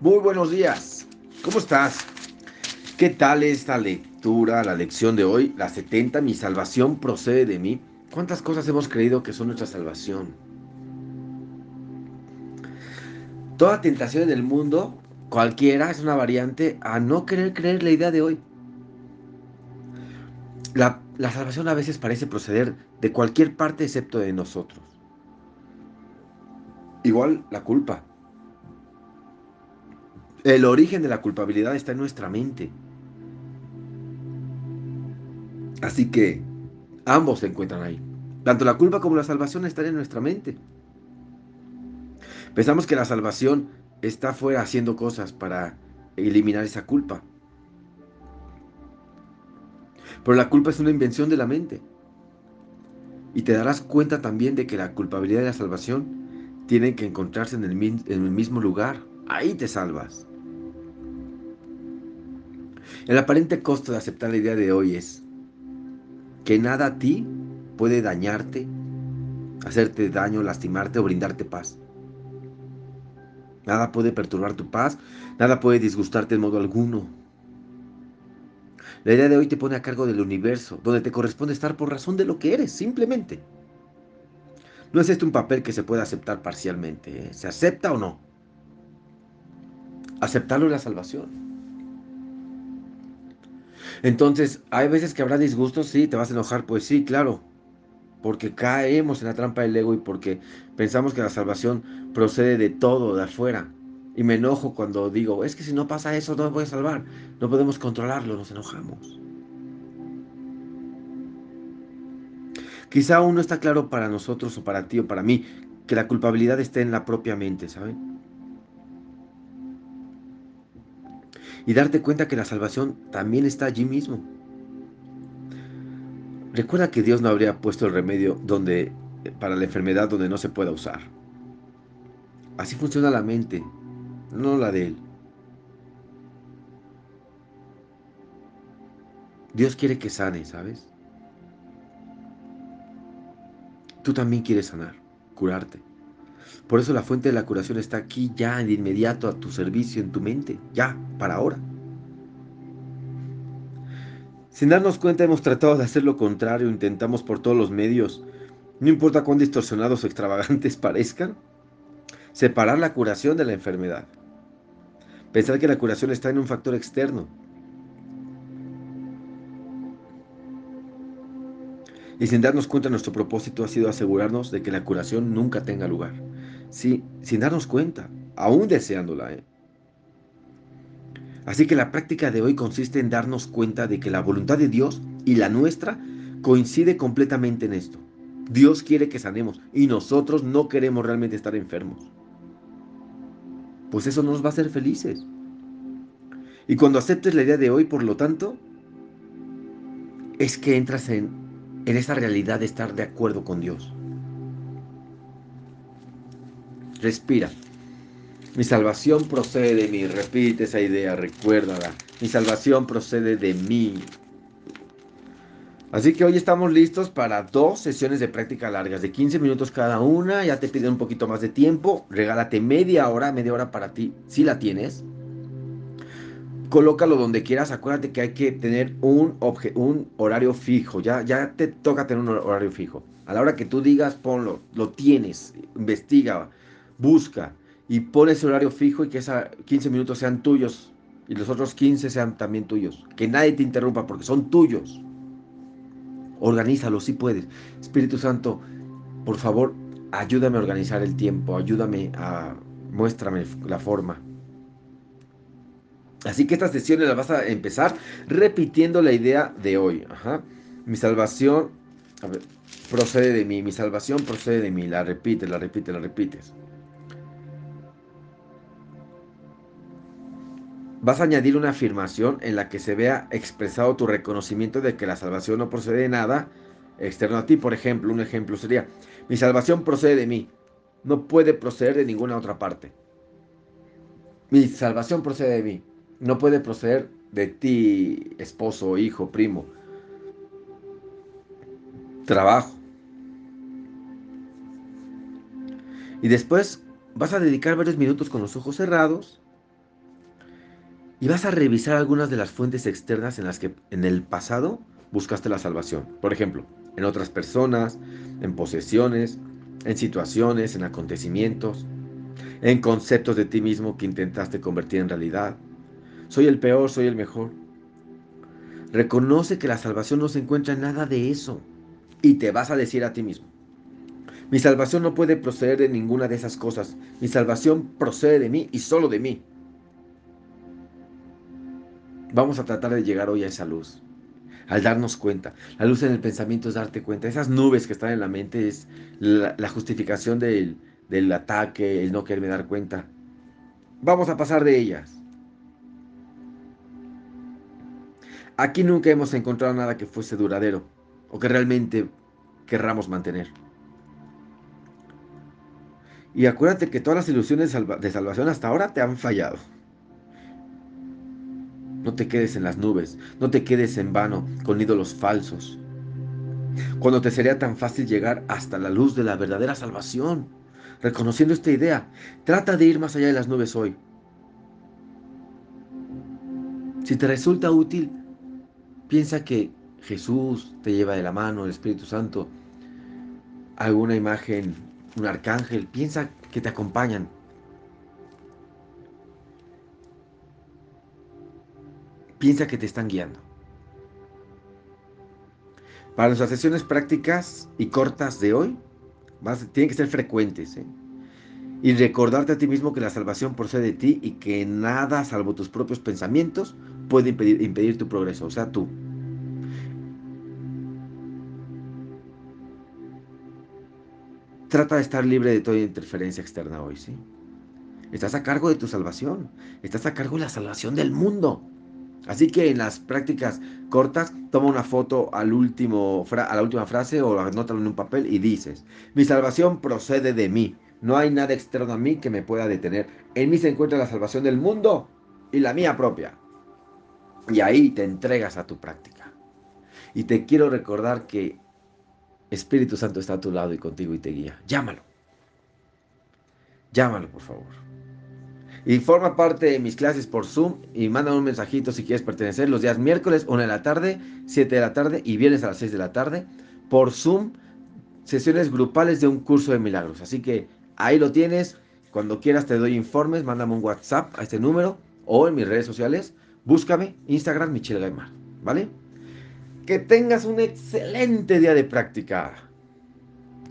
Muy buenos días. ¿Cómo estás? ¿Qué tal esta lectura, la lección de hoy? La 70, mi salvación procede de mí. ¿Cuántas cosas hemos creído que son nuestra salvación? Toda tentación en el mundo, cualquiera, es una variante a no querer creer la idea de hoy. La, la salvación a veces parece proceder de cualquier parte excepto de nosotros. Igual la culpa. El origen de la culpabilidad está en nuestra mente. Así que ambos se encuentran ahí. Tanto la culpa como la salvación están en nuestra mente. Pensamos que la salvación está fuera haciendo cosas para eliminar esa culpa. Pero la culpa es una invención de la mente. Y te darás cuenta también de que la culpabilidad y la salvación tienen que encontrarse en el, en el mismo lugar. Ahí te salvas. El aparente costo de aceptar la idea de hoy es que nada a ti puede dañarte, hacerte daño, lastimarte o brindarte paz. Nada puede perturbar tu paz, nada puede disgustarte en modo alguno. La idea de hoy te pone a cargo del universo, donde te corresponde estar por razón de lo que eres, simplemente. No es este un papel que se puede aceptar parcialmente. ¿eh? ¿Se acepta o no? Aceptarlo es la salvación. Entonces, hay veces que habrá disgustos, sí, te vas a enojar, pues sí, claro, porque caemos en la trampa del ego y porque pensamos que la salvación procede de todo, de afuera. Y me enojo cuando digo, es que si no pasa eso, no me voy a salvar. No podemos controlarlo, nos enojamos. Quizá aún no está claro para nosotros o para ti o para mí que la culpabilidad esté en la propia mente, ¿saben? Y darte cuenta que la salvación también está allí mismo. Recuerda que Dios no habría puesto el remedio donde para la enfermedad donde no se pueda usar. Así funciona la mente, no la de Él. Dios quiere que sane, ¿sabes? Tú también quieres sanar, curarte. Por eso la fuente de la curación está aquí ya de inmediato a tu servicio en tu mente, ya, para ahora. Sin darnos cuenta hemos tratado de hacer lo contrario, intentamos por todos los medios, no importa cuán distorsionados o extravagantes parezcan, separar la curación de la enfermedad. Pensar que la curación está en un factor externo. Y sin darnos cuenta nuestro propósito ha sido asegurarnos de que la curación nunca tenga lugar sí, sin darnos cuenta, aún deseándola. ¿eh? Así que la práctica de hoy consiste en darnos cuenta de que la voluntad de Dios y la nuestra coincide completamente en esto. Dios quiere que sanemos y nosotros no queremos realmente estar enfermos. Pues eso nos va a hacer felices. Y cuando aceptes la idea de hoy, por lo tanto, es que entras en, en esa realidad de estar de acuerdo con Dios. Respira. Mi salvación procede de mí. Repite esa idea, recuérdala. Mi salvación procede de mí. Así que hoy estamos listos para dos sesiones de práctica largas, de 15 minutos cada una. Ya te piden un poquito más de tiempo. Regálate media hora, media hora para ti, si la tienes. Colócalo donde quieras. Acuérdate que hay que tener un, un horario fijo. Ya, ya te toca tener un horario fijo. A la hora que tú digas, ponlo. Lo tienes. Investiga busca y pone ese horario fijo y que esos 15 minutos sean tuyos y los otros 15 sean también tuyos. Que nadie te interrumpa porque son tuyos. Organízalo si puedes. Espíritu Santo, por favor, ayúdame a organizar el tiempo, ayúdame a muéstrame la forma. Así que estas sesiones las vas a empezar repitiendo la idea de hoy. Mi salvación procede de mí, mi salvación procede de mí. La repites, la repites, la repites. Vas a añadir una afirmación en la que se vea expresado tu reconocimiento de que la salvación no procede de nada externo a ti. Por ejemplo, un ejemplo sería, mi salvación procede de mí, no puede proceder de ninguna otra parte. Mi salvación procede de mí, no puede proceder de ti, esposo, hijo, primo, trabajo. Y después vas a dedicar varios minutos con los ojos cerrados Y vas a revisar algunas de las fuentes externas en las que en el pasado buscaste la salvación. Por ejemplo, en otras personas, en posesiones, en situaciones, en acontecimientos, en conceptos de ti mismo que intentaste convertir en realidad. Soy el peor, soy el mejor. Reconoce que la salvación no se encuentra en nada de eso. Y te vas a decir a ti mismo, mi salvación no puede proceder de ninguna de esas cosas. Mi salvación procede de mí y solo de mí. Vamos a tratar de llegar hoy a esa luz. Al darnos cuenta. La luz en el pensamiento es darte cuenta. Esas nubes que están en la mente es la, justificación del, del ataque, el no quererme dar cuenta. Vamos a pasar de ellas. Aquí nunca hemos encontrado nada que fuese duradero o que realmente querramos mantener. Y acuérdate que todas las ilusiones de salvación hasta ahora te han fallado. No te quedes en las nubes, no te quedes en vano con ídolos falsos. Cuando te sería tan fácil llegar hasta la luz de la verdadera salvación, reconociendo esta idea, trata de ir más allá de las nubes hoy. Si te resulta útil, piensa que Jesús te lleva de la mano, el Espíritu Santo, alguna imagen un arcángel, piensa que te acompañan. Piensa que te están guiando. Para nuestras sesiones prácticas y cortas de hoy, tienen que ser frecuentes. ¿eh? Y recordarte a ti mismo que la salvación procede de ti y que nada, salvo tus propios pensamientos, puede impedir, impedir tu progreso. O sea, tú. Trata de estar libre de toda interferencia externa hoy, ¿sí? Estás a cargo de tu salvación. Estás a cargo de la salvación del mundo. Así que en las prácticas cortas, toma una foto al último a la última frase o anótalo en un papel y dices, mi salvación procede de mí. No hay nada externo a mí que me pueda detener. En mí se encuentra la salvación del mundo y la mía propia. Y ahí te entregas a tu práctica. Y te quiero recordar que Espíritu Santo está a tu lado y contigo y te guía. Llámalo. Llámalo, por favor. Y forma parte de mis clases por Zoom y manda un mensajito si quieres pertenecer los días miércoles, 1 de la tarde, 7 de la tarde y viernes a las 6 de la tarde. Por Zoom, sesiones grupales de un curso de milagros. Así que ahí lo tienes. Cuando quieras te doy informes, mándame un WhatsApp a este número o en mis redes sociales. Búscame, Instagram, Michelle Gaimar. ¿Vale? Que tengas un excelente día de práctica.